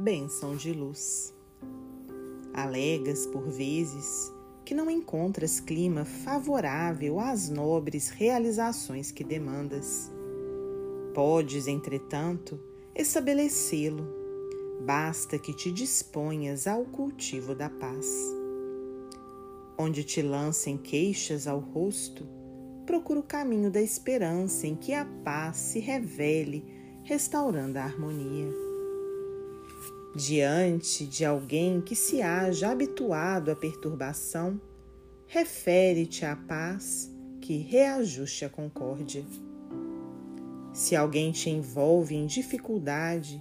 bênção de luz. Alegas, por vezes, que não encontras clima favorável às nobres realizações que demandas. Podes, entretanto, estabelecê-lo. Basta que te disponhas ao cultivo da paz. Onde te lancem queixas ao rosto, procura o caminho da esperança em que a paz se revele, restaurando a harmonia. Diante de alguém que se haja habituado à perturbação, refere-te à paz que reajuste a concórdia. Se alguém te envolve em dificuldade,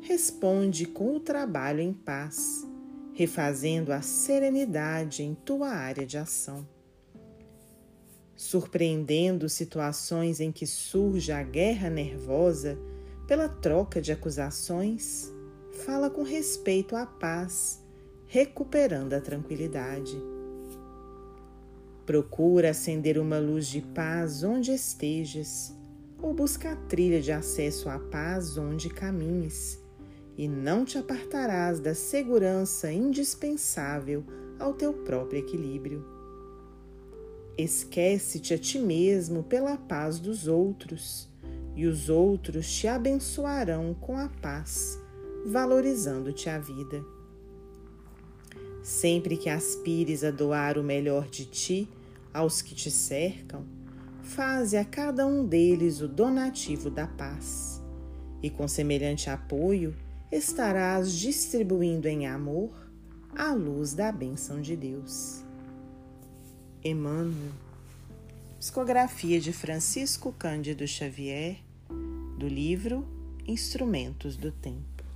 responde com o trabalho em paz, refazendo a serenidade em tua área de ação. Surpreendendo situações em que surge a guerra nervosa pela troca de acusações, fala com respeito à paz, recuperando a tranquilidade. Procura acender uma luz de paz onde estejas, ou busca a trilha de acesso à paz onde caminhes, e não te apartarás da segurança indispensável ao teu próprio equilíbrio. Esquece-te a ti mesmo pela paz dos outros, e os outros te abençoarão com a paz valorizando-te a vida. Sempre que aspires a doar o melhor de ti aos que te cercam, faze a cada um deles o donativo da paz, e com semelhante apoio estarás distribuindo em amor a luz da bênção de Deus. Emmanuel, psicografia de Francisco Cândido Xavier, do livro Instrumentos do Tempo.